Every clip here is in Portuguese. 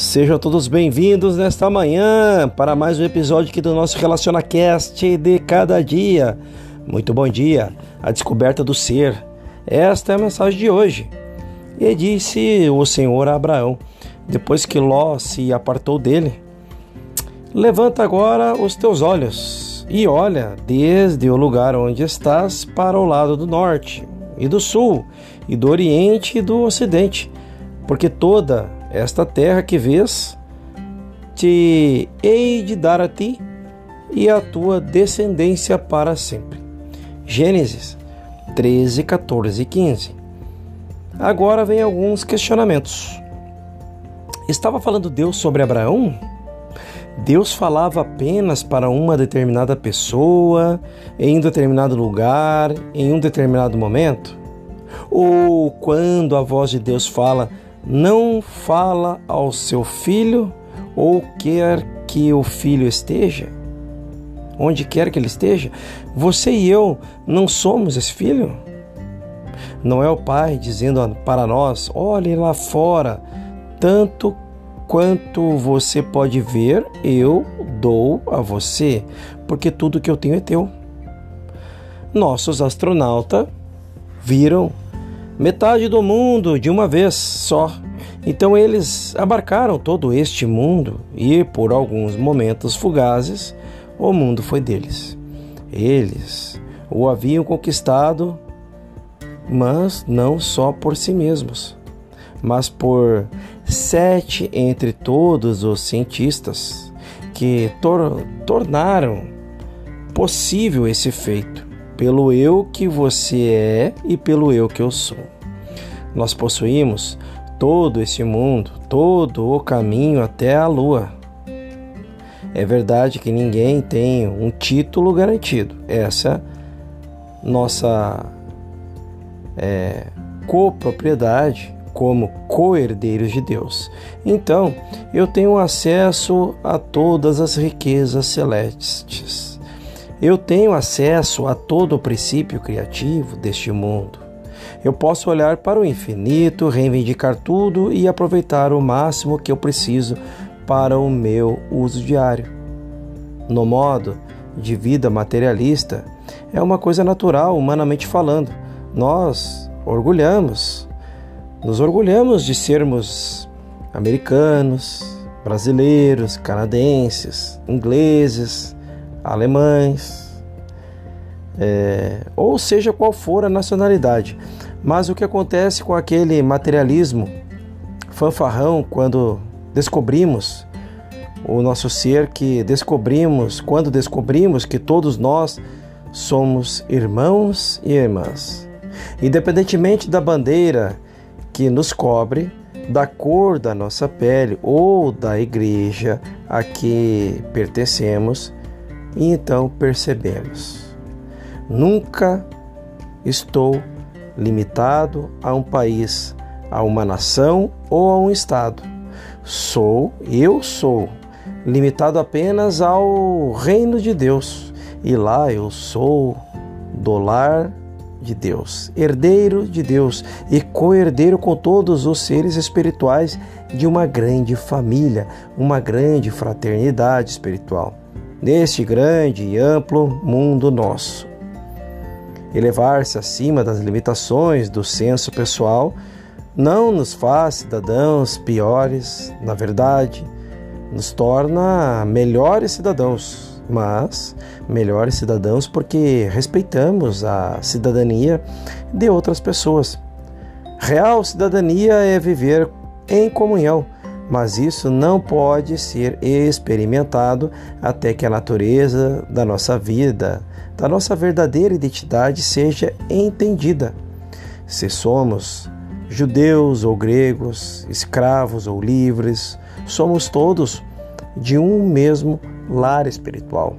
Sejam todos bem-vindos nesta manhã para mais um episódio aqui do nosso RelacionaCast de cada dia. Muito bom dia, a descoberta do ser. Esta é a mensagem de hoje. E disse o Senhor a Abraão, depois que Ló se apartou dele: Levanta agora os teus olhos e olha desde o lugar onde estás para o lado do norte e do sul e do oriente e do ocidente, porque toda esta terra que vês, te hei de dar a ti e a tua descendência para sempre. Gênesis 13, 14 e 15. Agora vem alguns questionamentos. Estava falando Deus sobre Abraão? Deus falava apenas para uma determinada pessoa, em um determinado lugar, em um determinado momento? Ou quando a voz de Deus fala não fala ao seu filho ou quer que o filho esteja? Onde quer que ele esteja? Você e eu não somos esse filho? Não é o pai dizendo para nós: olhe lá fora, tanto quanto você pode ver, eu dou a você, porque tudo que eu tenho é teu. Nossos astronautas viram metade do mundo de uma vez só. Então eles abarcaram todo este mundo e, por alguns momentos fugazes, o mundo foi deles. Eles o haviam conquistado, mas não só por si mesmos, mas por sete entre todos os cientistas que tor tornaram possível esse feito pelo eu que você é e pelo eu que eu sou. Nós possuímos todo esse mundo, todo o caminho até a lua. É verdade que ninguém tem um título garantido. Essa nossa é, copropriedade como co-herdeiros de Deus. Então, eu tenho acesso a todas as riquezas celestes eu tenho acesso a todo o princípio criativo deste mundo. Eu posso olhar para o infinito, reivindicar tudo e aproveitar o máximo que eu preciso para o meu uso diário. No modo de vida materialista, é uma coisa natural, humanamente falando. Nós orgulhamos, nos orgulhamos de sermos americanos, brasileiros, canadenses, ingleses, alemães, é, ou seja qual for a nacionalidade. Mas o que acontece com aquele materialismo fanfarrão quando descobrimos o nosso ser, que descobrimos, quando descobrimos que todos nós somos irmãos e irmãs, independentemente da bandeira que nos cobre, da cor da nossa pele ou da igreja a que pertencemos, e então percebemos: nunca estou limitado a um país, a uma nação ou a um estado. Sou, eu sou, limitado apenas ao reino de Deus. E lá eu sou do lar de Deus, herdeiro de Deus e co-herdeiro com todos os seres espirituais de uma grande família, uma grande fraternidade espiritual neste grande e amplo mundo nosso. Elevar-se acima das limitações do senso pessoal não nos faz cidadãos piores, na verdade, nos torna melhores cidadãos, mas melhores cidadãos porque respeitamos a cidadania de outras pessoas. Real cidadania é viver em comunhão mas isso não pode ser experimentado até que a natureza da nossa vida, da nossa verdadeira identidade seja entendida. Se somos judeus ou gregos, escravos ou livres, somos todos de um mesmo lar espiritual.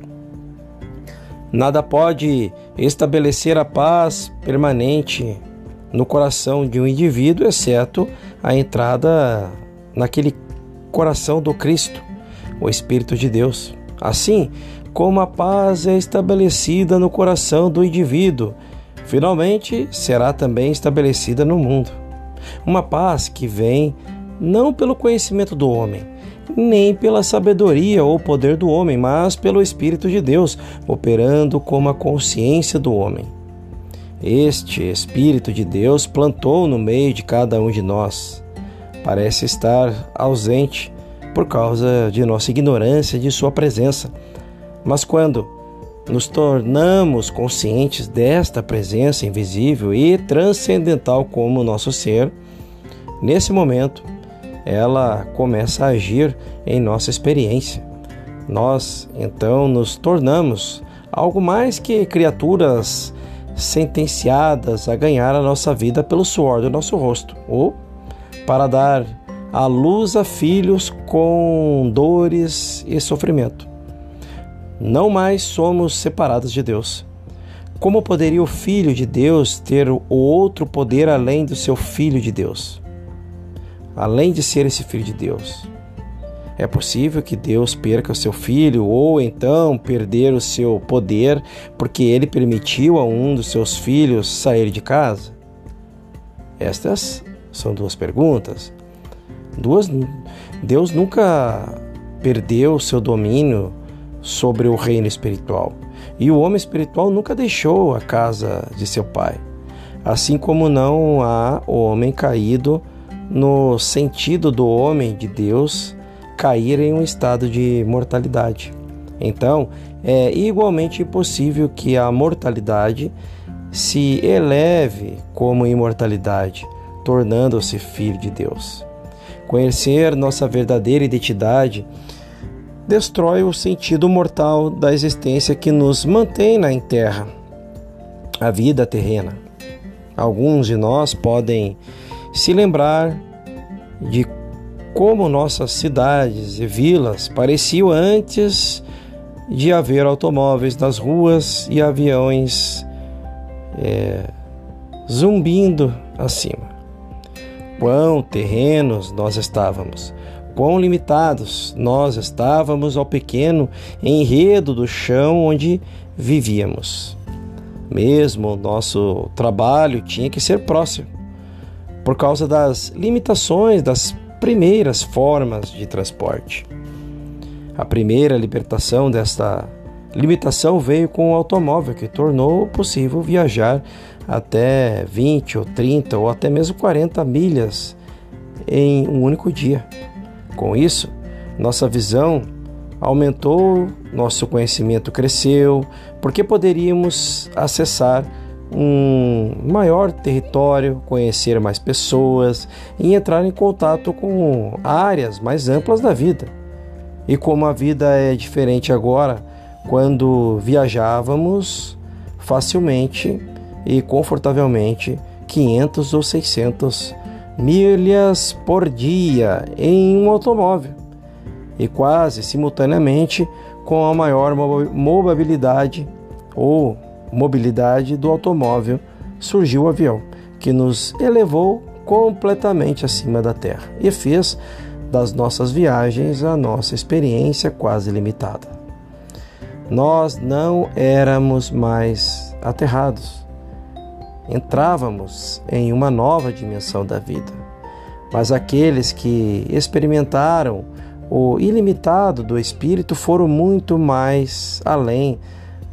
Nada pode estabelecer a paz permanente no coração de um indivíduo, exceto a entrada naquele coração do Cristo, o Espírito de Deus. Assim como a paz é estabelecida no coração do indivíduo, finalmente será também estabelecida no mundo. Uma paz que vem não pelo conhecimento do homem, nem pela sabedoria ou poder do homem, mas pelo Espírito de Deus, operando como a consciência do homem. Este Espírito de Deus plantou no meio de cada um de nós. Parece estar ausente por causa de nossa ignorância de Sua presença. Mas quando nos tornamos conscientes desta presença invisível e transcendental como nosso ser, nesse momento ela começa a agir em nossa experiência. Nós então nos tornamos algo mais que criaturas sentenciadas a ganhar a nossa vida pelo suor do nosso rosto, ou para dar a luz a filhos com dores e sofrimento. Não mais somos separados de Deus. Como poderia o Filho de Deus ter o outro poder além do seu Filho de Deus? Além de ser esse Filho de Deus. É possível que Deus perca o seu filho ou então perder o seu poder porque ele permitiu a um dos seus filhos sair de casa? Estas são duas perguntas. Duas, Deus nunca perdeu seu domínio sobre o reino espiritual. E o homem espiritual nunca deixou a casa de seu pai. Assim como não há homem caído no sentido do homem de Deus cair em um estado de mortalidade. Então, é igualmente impossível que a mortalidade se eleve como imortalidade, tornando-se filho de Deus. Conhecer nossa verdadeira identidade destrói o sentido mortal da existência que nos mantém na terra, a vida terrena. Alguns de nós podem se lembrar de como nossas cidades e vilas pareciam antes de haver automóveis nas ruas e aviões é, zumbindo acima. Quão terrenos nós estávamos, quão limitados nós estávamos ao pequeno enredo do chão onde vivíamos. Mesmo nosso trabalho tinha que ser próximo, por causa das limitações das primeiras formas de transporte. A primeira libertação desta limitação veio com o automóvel, que tornou possível viajar até 20 ou 30 ou até mesmo 40 milhas em um único dia. Com isso, nossa visão aumentou, nosso conhecimento cresceu, porque poderíamos acessar um maior território, conhecer mais pessoas e entrar em contato com áreas mais amplas da vida. E como a vida é diferente agora, quando viajávamos facilmente e confortavelmente 500 ou 600 milhas por dia em um automóvel e quase simultaneamente com a maior mobilidade ou mobilidade do automóvel, surgiu o avião, que nos elevou completamente acima da Terra e fez das nossas viagens a nossa experiência quase limitada. Nós não éramos mais aterrados. Entrávamos em uma nova dimensão da vida. Mas aqueles que experimentaram o ilimitado do Espírito foram muito mais além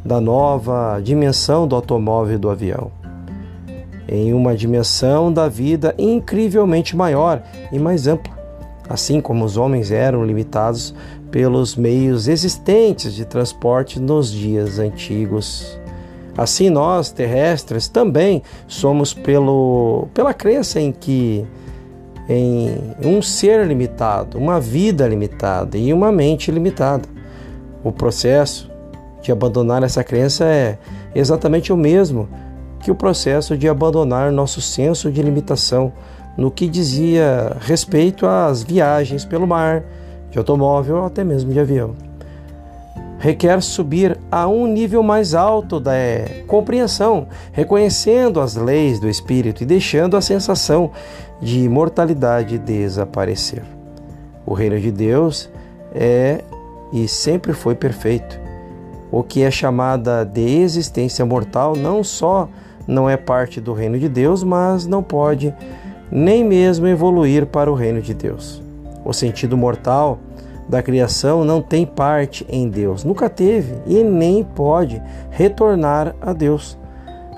da nova dimensão do automóvel e do avião. Em uma dimensão da vida incrivelmente maior e mais ampla, assim como os homens eram limitados pelos meios existentes de transporte nos dias antigos. Assim nós, terrestres, também somos pelo, pela crença em que em um ser limitado, uma vida limitada e uma mente limitada. O processo de abandonar essa crença é exatamente o mesmo que o processo de abandonar nosso senso de limitação no que dizia respeito às viagens pelo mar, de automóvel ou até mesmo de avião. Requer subir a um nível mais alto da compreensão, reconhecendo as leis do espírito e deixando a sensação de imortalidade desaparecer. O reino de Deus é e sempre foi perfeito o que é chamada de existência mortal não só não é parte do reino de Deus, mas não pode nem mesmo evoluir para o reino de Deus. O sentido mortal da criação não tem parte em Deus, nunca teve e nem pode retornar a Deus.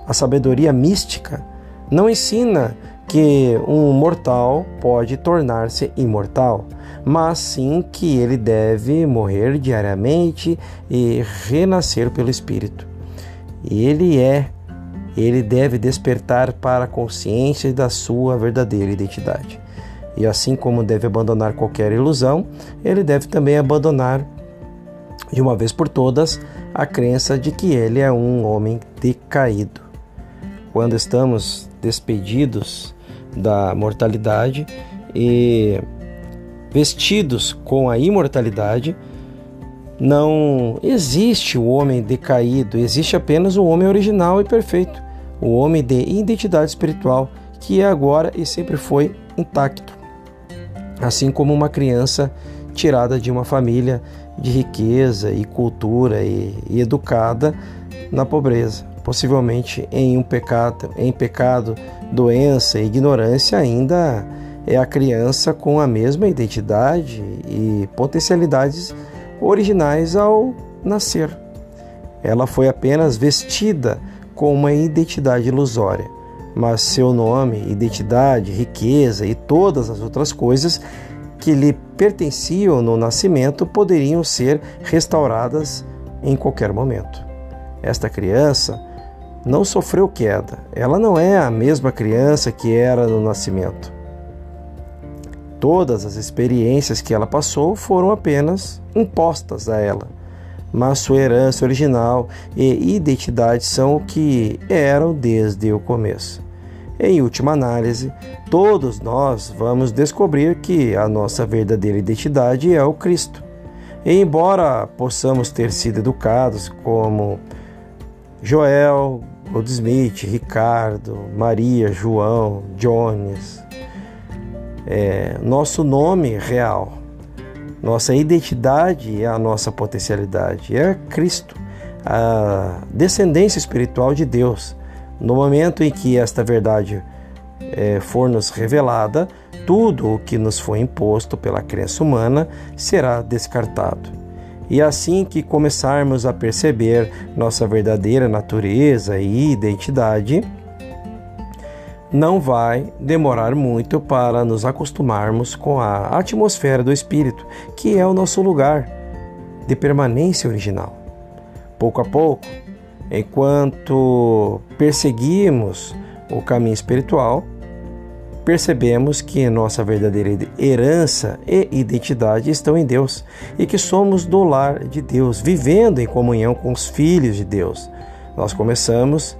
A sabedoria mística não ensina que um mortal pode tornar-se imortal, mas sim que ele deve morrer diariamente e renascer pelo Espírito. Ele é, ele deve despertar para a consciência da sua verdadeira identidade. E assim como deve abandonar qualquer ilusão, ele deve também abandonar, de uma vez por todas, a crença de que ele é um homem decaído. Quando estamos despedidos da mortalidade e vestidos com a imortalidade, não existe o homem decaído, existe apenas o homem original e perfeito, o homem de identidade espiritual, que é agora e sempre foi intacto assim como uma criança tirada de uma família de riqueza e cultura e, e educada na pobreza, possivelmente em um pecado, em pecado, doença e ignorância ainda é a criança com a mesma identidade e potencialidades originais ao nascer. Ela foi apenas vestida com uma identidade ilusória mas seu nome, identidade, riqueza e todas as outras coisas que lhe pertenciam no nascimento poderiam ser restauradas em qualquer momento. Esta criança não sofreu queda, ela não é a mesma criança que era no nascimento. Todas as experiências que ela passou foram apenas impostas a ela mas sua herança original e identidade são o que eram desde o começo. Em última análise, todos nós vamos descobrir que a nossa verdadeira identidade é o Cristo. E embora possamos ter sido educados como Joel, Goldsmith, Ricardo, Maria, João, Jones, é, nosso nome real nossa identidade é a nossa potencialidade, é Cristo, a descendência espiritual de Deus. No momento em que esta verdade é, for nos revelada, tudo o que nos foi imposto pela crença humana será descartado. E assim que começarmos a perceber nossa verdadeira natureza e identidade, não vai demorar muito para nos acostumarmos com a atmosfera do Espírito, que é o nosso lugar de permanência original. Pouco a pouco, enquanto perseguimos o caminho espiritual, percebemos que nossa verdadeira herança e identidade estão em Deus e que somos do lar de Deus, vivendo em comunhão com os filhos de Deus. Nós começamos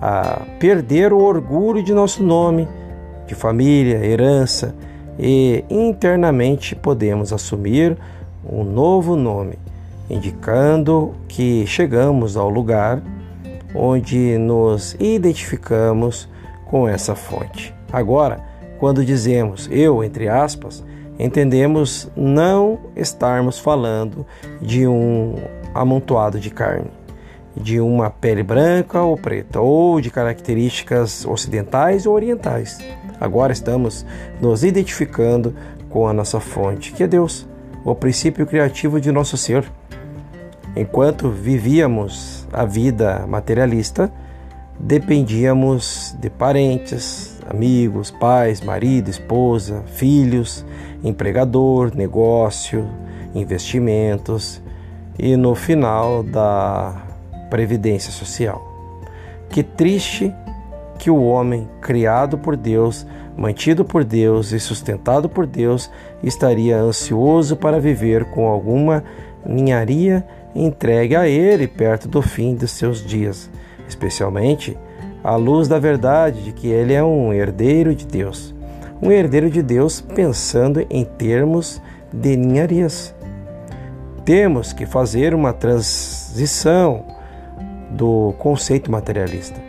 a perder o orgulho de nosso nome, de família, herança, e internamente podemos assumir um novo nome, indicando que chegamos ao lugar onde nos identificamos com essa fonte. Agora, quando dizemos eu, entre aspas, entendemos não estarmos falando de um amontoado de carne de uma pele branca ou preta, ou de características ocidentais ou orientais. Agora estamos nos identificando com a nossa fonte, que é Deus, o princípio criativo de nosso ser. Enquanto vivíamos a vida materialista, dependíamos de parentes, amigos, pais, marido, esposa, filhos, empregador, negócio, investimentos e no final da previdência social. Que triste que o homem, criado por Deus, mantido por Deus e sustentado por Deus, estaria ansioso para viver com alguma ninharia entregue a ele perto do fim dos seus dias, especialmente à luz da verdade de que ele é um herdeiro de Deus. Um herdeiro de Deus pensando em termos de ninharias. Temos que fazer uma transição do conceito materialista,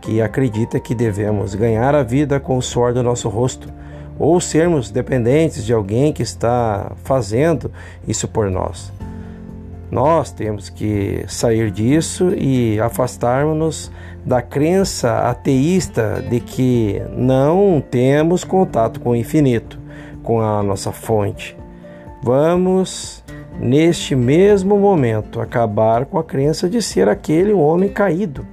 que acredita que devemos ganhar a vida com o suor do nosso rosto ou sermos dependentes de alguém que está fazendo isso por nós. Nós temos que sair disso e afastarmos-nos da crença ateísta de que não temos contato com o infinito, com a nossa fonte. Vamos, neste mesmo momento, acabar com a crença de ser aquele homem caído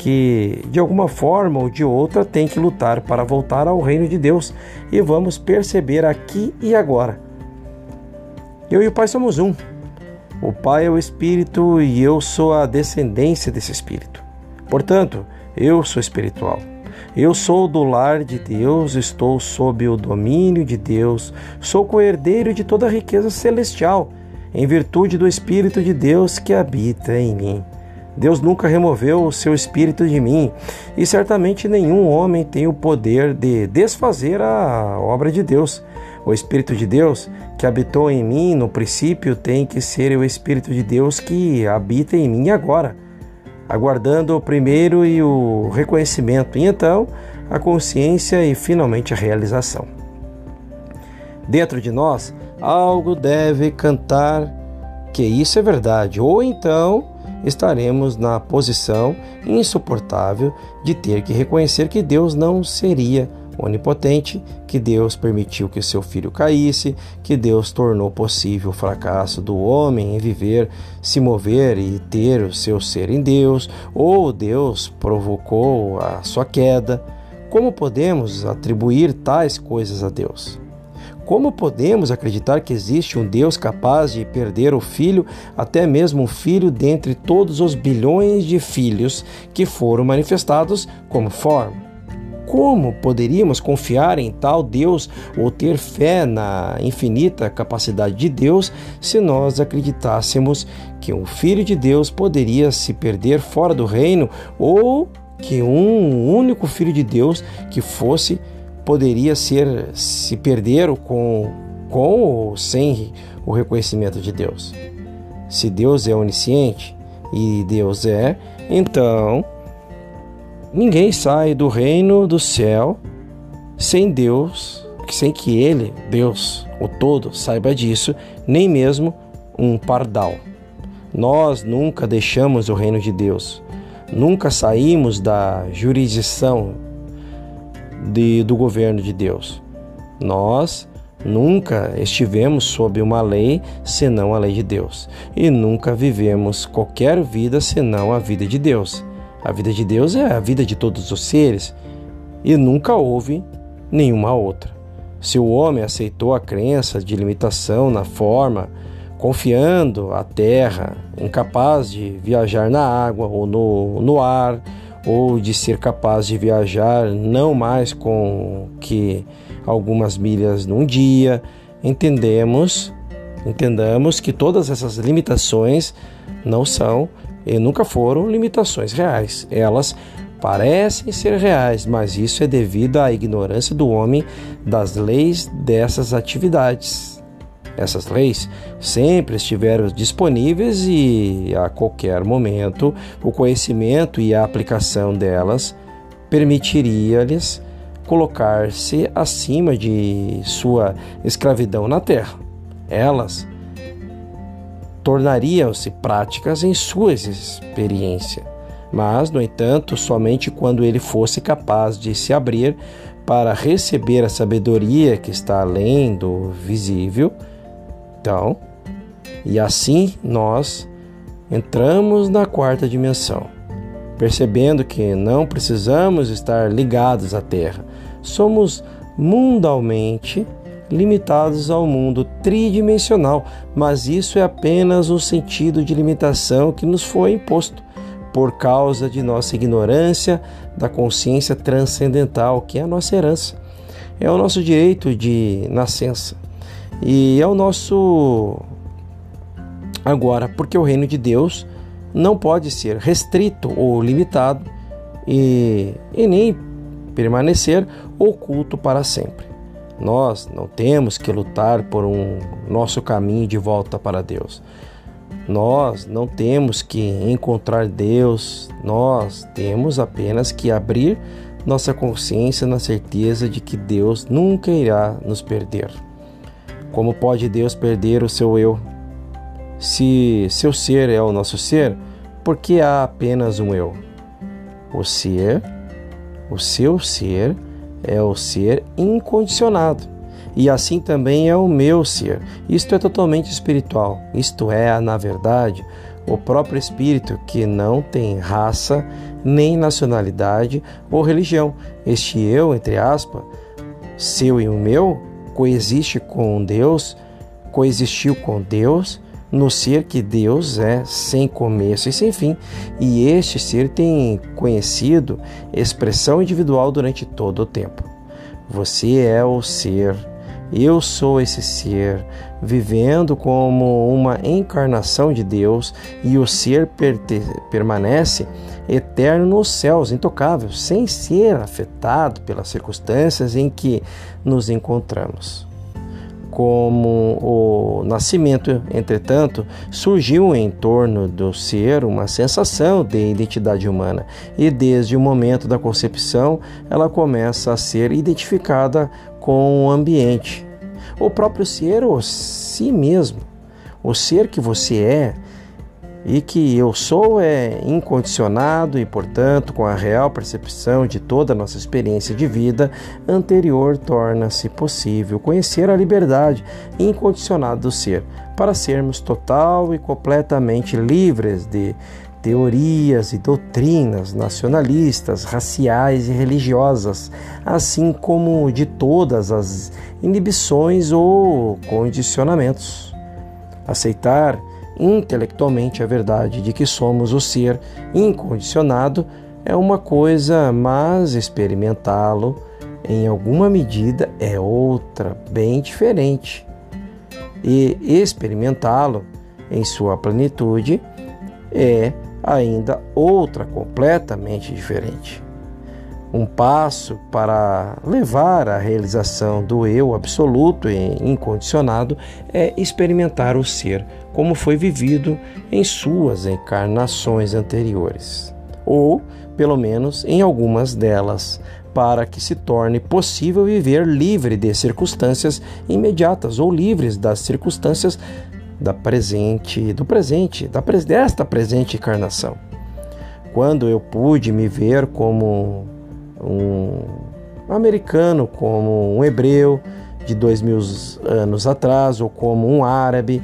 que de alguma forma ou de outra tem que lutar para voltar ao reino de Deus e vamos perceber aqui e agora. Eu e o Pai somos um. O Pai é o Espírito e eu sou a descendência desse Espírito. Portanto, eu sou espiritual. Eu sou do lar de Deus, estou sob o domínio de Deus, sou co-herdeiro de toda a riqueza celestial, em virtude do Espírito de Deus que habita em mim. Deus nunca removeu o seu espírito de mim, e certamente nenhum homem tem o poder de desfazer a obra de Deus. O Espírito de Deus que habitou em mim no princípio tem que ser o Espírito de Deus que habita em mim agora, aguardando o primeiro e o reconhecimento, e então a consciência e finalmente a realização. Dentro de nós, algo deve cantar que isso é verdade, ou então estaremos na posição insuportável de ter que reconhecer que Deus não seria onipotente, que Deus permitiu que seu filho caísse, que Deus tornou possível o fracasso do homem em viver, se mover e ter o seu ser em Deus, ou Deus provocou a sua queda. Como podemos atribuir tais coisas a Deus? Como podemos acreditar que existe um Deus capaz de perder o filho, até mesmo um filho dentre todos os bilhões de filhos que foram manifestados como forma? Como poderíamos confiar em tal Deus ou ter fé na infinita capacidade de Deus se nós acreditássemos que um filho de Deus poderia se perder fora do reino ou que um único filho de Deus que fosse poderia ser se perder com, com ou sem o reconhecimento de Deus. Se Deus é onisciente e Deus é, então ninguém sai do reino do céu sem Deus, sem que Ele, Deus, o todo, saiba disso, nem mesmo um pardal. Nós nunca deixamos o reino de Deus, nunca saímos da jurisdição de, do governo de Deus. Nós nunca estivemos sob uma lei senão a lei de Deus e nunca vivemos qualquer vida senão a vida de Deus. A vida de Deus é a vida de todos os seres e nunca houve nenhuma outra. Se o homem aceitou a crença de limitação na forma, confiando a terra, incapaz de viajar na água ou no, no ar, ou de ser capaz de viajar não mais com que algumas milhas num dia, entendemos, entendamos que todas essas limitações não são e nunca foram limitações reais. Elas parecem ser reais, mas isso é devido à ignorância do homem das leis dessas atividades. Essas leis sempre estiveram disponíveis e a qualquer momento o conhecimento e a aplicação delas permitiria-lhes colocar-se acima de sua escravidão na terra. Elas tornariam-se práticas em sua experiência, mas, no entanto, somente quando ele fosse capaz de se abrir para receber a sabedoria que está além do visível então, e assim nós entramos na quarta dimensão, percebendo que não precisamos estar ligados à Terra. Somos mundalmente limitados ao mundo tridimensional, mas isso é apenas um sentido de limitação que nos foi imposto por causa de nossa ignorância da consciência transcendental, que é a nossa herança. É o nosso direito de nascença. E é o nosso agora, porque o reino de Deus não pode ser restrito ou limitado e, e nem permanecer oculto para sempre. Nós não temos que lutar por um nosso caminho de volta para Deus. Nós não temos que encontrar Deus, nós temos apenas que abrir nossa consciência na certeza de que Deus nunca irá nos perder. Como pode Deus perder o seu eu? Se seu ser é o nosso ser, por que há apenas um eu? O ser, o seu ser, é o ser incondicionado. E assim também é o meu ser. Isto é totalmente espiritual. Isto é, na verdade, o próprio Espírito que não tem raça, nem nacionalidade ou religião. Este eu, entre aspas, seu e o meu, coexiste com Deus, coexistiu com Deus no ser que Deus é, sem começo e sem fim, e este ser tem conhecido expressão individual durante todo o tempo. Você é o ser, eu sou esse ser, vivendo como uma encarnação de Deus, e o ser permanece eterno nos céus, intocável, sem ser afetado pelas circunstâncias em que nos encontramos. Como o nascimento, entretanto, surgiu em torno do ser uma sensação de identidade humana, e desde o momento da concepção ela começa a ser identificada com o ambiente. O próprio ser, o si mesmo, o ser que você é, e que eu sou é incondicionado e, portanto, com a real percepção de toda a nossa experiência de vida anterior, torna-se possível conhecer a liberdade incondicionada do ser, para sermos total e completamente livres de teorias e doutrinas nacionalistas, raciais e religiosas, assim como de todas as inibições ou condicionamentos. Aceitar intelectualmente a verdade de que somos o ser incondicionado é uma coisa, mas experimentá-lo em alguma medida é outra, bem diferente. E experimentá-lo em sua plenitude é ainda outra completamente diferente. Um passo para levar à realização do eu absoluto e incondicionado é experimentar o ser como foi vivido em suas encarnações anteriores, ou pelo menos em algumas delas, para que se torne possível viver livre de circunstâncias imediatas ou livres das circunstâncias da presente, do presente, da desta presente encarnação. Quando eu pude me ver como um americano, como um hebreu de dois mil anos atrás, ou como um árabe,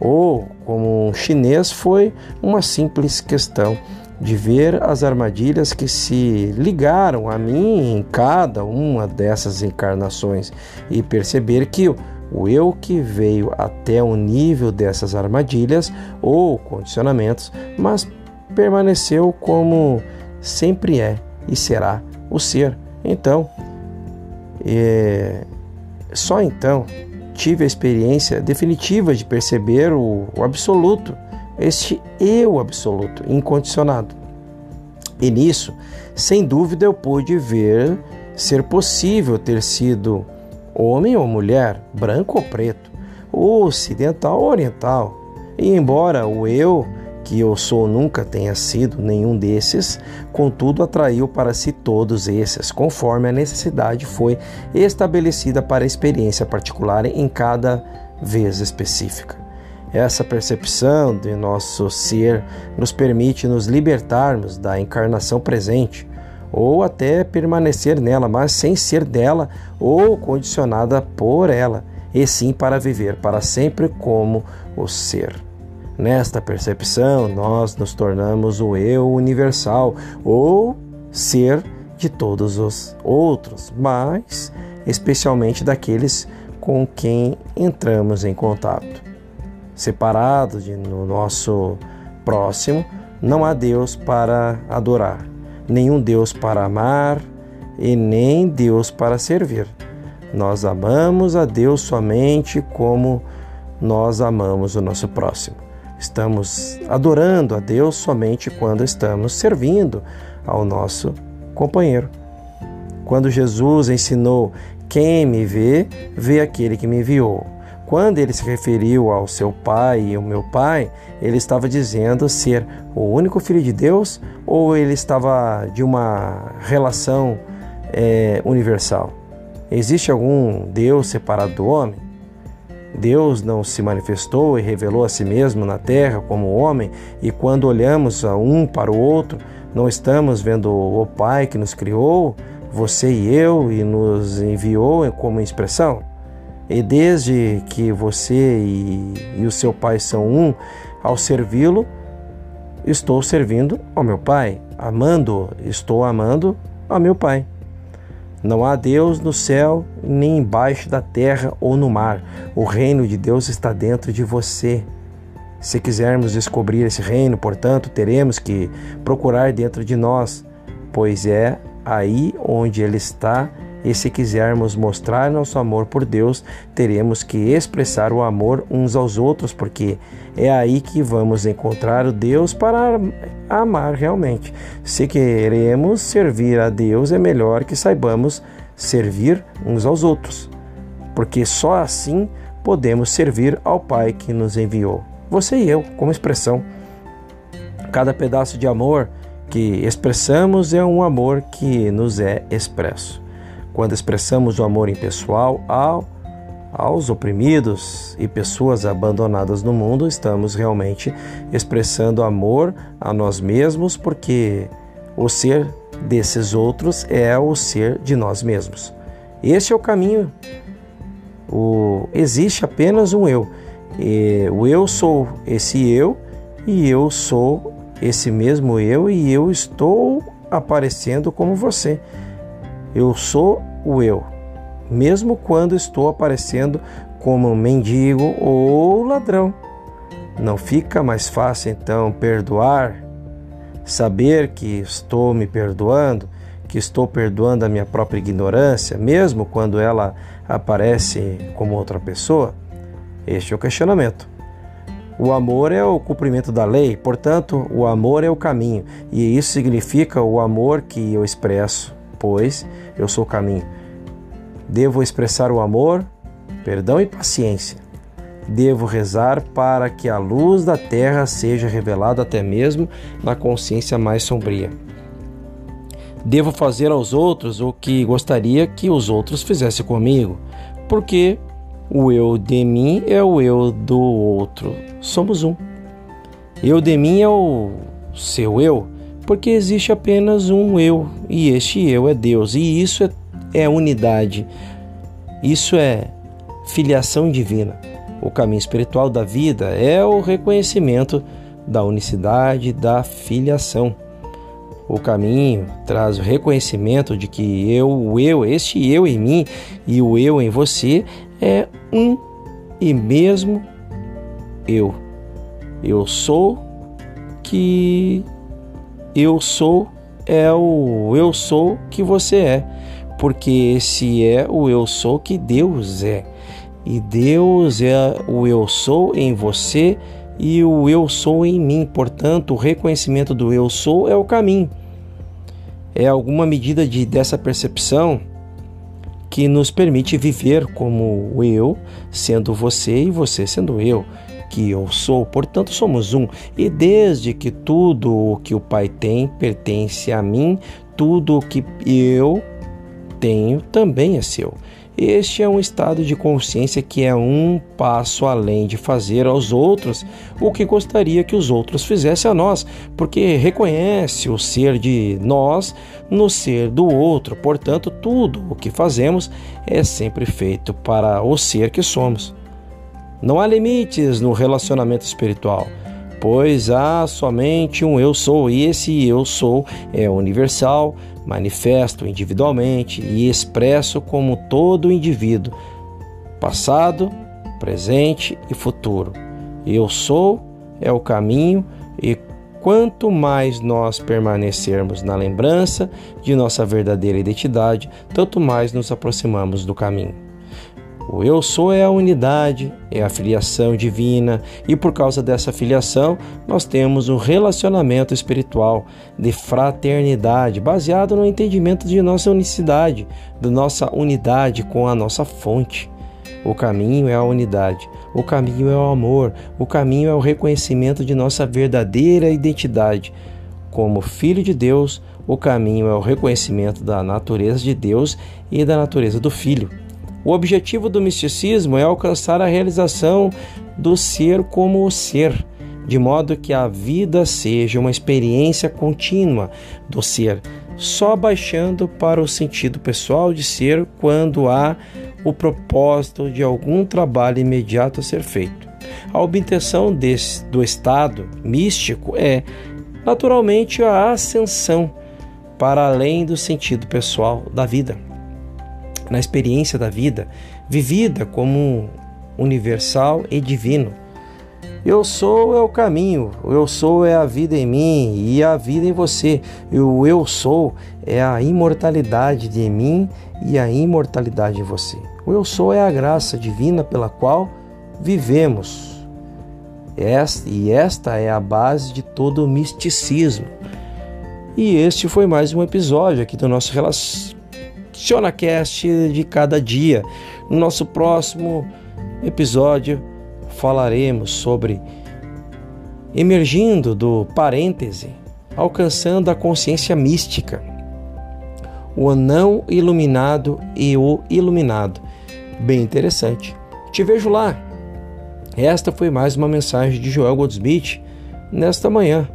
ou como um chinês, foi uma simples questão de ver as armadilhas que se ligaram a mim em cada uma dessas encarnações e perceber que o eu que veio até o nível dessas armadilhas ou condicionamentos, mas permaneceu como sempre é e será o ser. Então, é, só então tive a experiência definitiva de perceber o, o absoluto, este eu absoluto, incondicionado. E nisso, sem dúvida, eu pude ver ser possível ter sido homem ou mulher, branco ou preto, ocidental ou oriental. E embora o eu que eu sou nunca tenha sido nenhum desses, contudo atraiu para si todos esses, conforme a necessidade foi estabelecida para a experiência particular em cada vez específica. Essa percepção de nosso ser nos permite nos libertarmos da encarnação presente, ou até permanecer nela, mas sem ser dela ou condicionada por ela, e sim para viver para sempre como o ser. Nesta percepção, nós nos tornamos o eu universal ou ser de todos os outros, mas especialmente daqueles com quem entramos em contato. Separados de, no nosso próximo, não há Deus para adorar, nenhum Deus para amar e nem Deus para servir. Nós amamos a Deus somente como nós amamos o nosso próximo. Estamos adorando a Deus somente quando estamos servindo ao nosso companheiro. Quando Jesus ensinou: Quem me vê, vê aquele que me enviou. Quando ele se referiu ao seu pai e ao meu pai, ele estava dizendo ser o único filho de Deus ou ele estava de uma relação é, universal? Existe algum Deus separado do homem? Deus não se manifestou e revelou a si mesmo na terra como homem, e quando olhamos um para o outro, Não estamos vendo o Pai que nos criou, você e eu, e nos enviou como expressão? E desde que você e, e o seu Pai são um, ao servi-lo, estou servindo ao meu Pai. Amando, estou amando ao meu Pai. Não há Deus no céu, nem embaixo da terra ou no mar. O reino de Deus está dentro de você. Se quisermos descobrir esse reino, portanto, teremos que procurar dentro de nós, pois é aí onde ele está. E se quisermos mostrar nosso amor por Deus, teremos que expressar o amor uns aos outros, porque é aí que vamos encontrar o Deus para amar realmente. Se queremos servir a Deus, é melhor que saibamos servir uns aos outros, porque só assim podemos servir ao Pai que nos enviou você e eu, como expressão. Cada pedaço de amor que expressamos é um amor que nos é expresso. Quando expressamos o amor impessoal ao, aos oprimidos e pessoas abandonadas no mundo, estamos realmente expressando amor a nós mesmos, porque o ser desses outros é o ser de nós mesmos. Este é o caminho. O, existe apenas um eu e o eu sou esse eu e eu sou esse mesmo eu e eu estou aparecendo como você. Eu sou o eu, mesmo quando estou aparecendo como um mendigo ou ladrão. Não fica mais fácil então perdoar, saber que estou me perdoando, que estou perdoando a minha própria ignorância, mesmo quando ela aparece como outra pessoa? Este é o questionamento. O amor é o cumprimento da lei, portanto, o amor é o caminho, e isso significa o amor que eu expresso, pois eu sou o caminho. Devo expressar o amor, perdão e paciência. Devo rezar para que a luz da terra seja revelada até mesmo na consciência mais sombria. Devo fazer aos outros o que gostaria que os outros fizessem comigo, porque o eu de mim é o eu do outro. Somos um. Eu de mim é o seu eu, porque existe apenas um eu e este eu é Deus. E isso é, é unidade. Isso é filiação divina. O caminho espiritual da vida é o reconhecimento da unicidade, da filiação. O caminho traz o reconhecimento de que eu, o eu, este eu em mim e o eu em você é um e mesmo eu. Eu sou que eu sou é o eu sou que você é, porque esse é o eu sou que Deus é. E Deus é o eu sou em você e o eu sou em mim. Portanto, o reconhecimento do eu sou é o caminho. É alguma medida de dessa percepção que nos permite viver como eu, sendo você e você sendo eu, que eu sou, portanto somos um. E desde que tudo o que o Pai tem pertence a mim, tudo o que eu tenho também é seu. Este é um estado de consciência que é um passo além de fazer aos outros o que gostaria que os outros fizessem a nós, porque reconhece o ser de nós no ser do outro. Portanto, tudo o que fazemos é sempre feito para o ser que somos. Não há limites no relacionamento espiritual pois há somente um eu sou, e esse eu sou é universal, manifesto individualmente e expresso como todo indivíduo, passado, presente e futuro. Eu sou é o caminho e quanto mais nós permanecermos na lembrança de nossa verdadeira identidade, tanto mais nos aproximamos do caminho. O eu sou é a unidade, é a filiação divina, e por causa dessa filiação, nós temos um relacionamento espiritual de fraternidade, baseado no entendimento de nossa unicidade, de nossa unidade com a nossa fonte. O caminho é a unidade, o caminho é o amor, o caminho é o reconhecimento de nossa verdadeira identidade. Como filho de Deus, o caminho é o reconhecimento da natureza de Deus e da natureza do Filho. O objetivo do misticismo é alcançar a realização do ser como o ser, de modo que a vida seja uma experiência contínua do ser, só baixando para o sentido pessoal de ser quando há o propósito de algum trabalho imediato a ser feito. A obtenção desse, do estado místico é, naturalmente, a ascensão para além do sentido pessoal da vida. Na experiência da vida, vivida como universal e divino. Eu sou é o caminho, eu sou é a vida em mim e a vida em você. O eu sou é a imortalidade de mim e a imortalidade em você. O eu sou é a graça divina pela qual vivemos. Esta, e esta é a base de todo o misticismo. E este foi mais um episódio aqui do nosso RelacionaCast de cada dia. No nosso próximo episódio falaremos sobre emergindo do parêntese, alcançando a consciência mística, o não iluminado e o iluminado. Bem interessante. Te vejo lá. Esta foi mais uma mensagem de Joel Goldsmith nesta manhã.